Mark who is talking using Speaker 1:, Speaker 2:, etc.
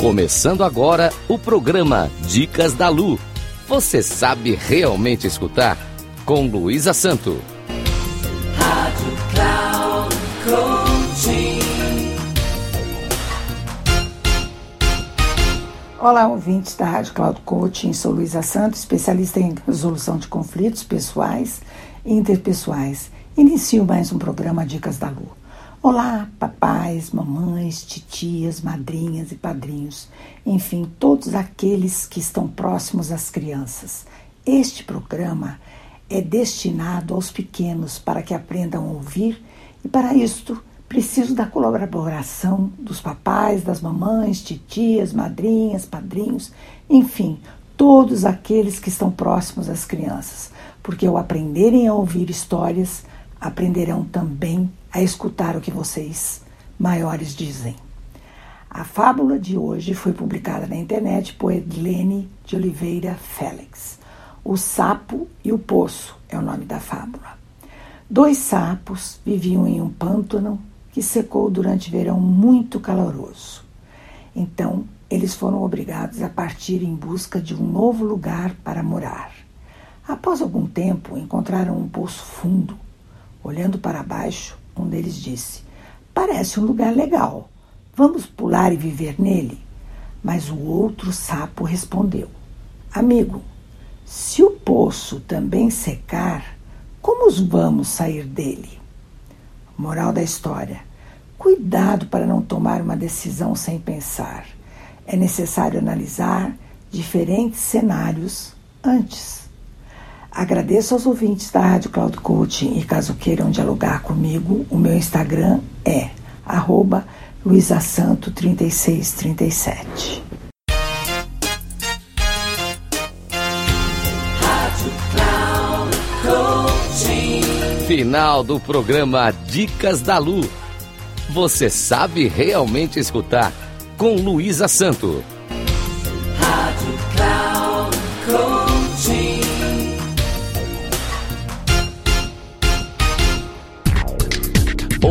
Speaker 1: Começando agora o programa Dicas da Lu. Você sabe realmente escutar? Com Luísa Santo.
Speaker 2: Rádio Cloud.
Speaker 3: Olá, ouvintes da Rádio Cloud Coaching. Sou Luísa Santos, especialista em resolução de conflitos pessoais e interpessoais. Inicio mais um programa Dicas da Lu. Olá, papais, mamães, titias, madrinhas e padrinhos, enfim, todos aqueles que estão próximos às crianças. Este programa é destinado aos pequenos para que aprendam a ouvir e, para isto, preciso da colaboração dos papais, das mamães, titias, madrinhas, padrinhos, enfim, todos aqueles que estão próximos às crianças, porque ao aprenderem a ouvir histórias, aprenderão também a escutar o que vocês maiores dizem. A fábula de hoje foi publicada na internet por Edlene de Oliveira Félix. O Sapo e o Poço é o nome da fábula. Dois sapos viviam em um pântano que secou durante verão muito caloroso. Então, eles foram obrigados a partir em busca de um novo lugar para morar. Após algum tempo, encontraram um poço fundo. Olhando para baixo, um deles disse: Parece um lugar legal. Vamos pular e viver nele? Mas o outro sapo respondeu: Amigo, se o poço também secar, como vamos sair dele? Moral da história: cuidado para não tomar uma decisão sem pensar. É necessário analisar diferentes cenários antes. Agradeço aos ouvintes da Rádio Cloud Coaching e caso queiram dialogar comigo, o meu Instagram é arroba luisasanto3637.
Speaker 2: Rádio Cloud Coaching.
Speaker 1: Final do programa Dicas da Lu. Você sabe realmente escutar? Com Luísa Santo.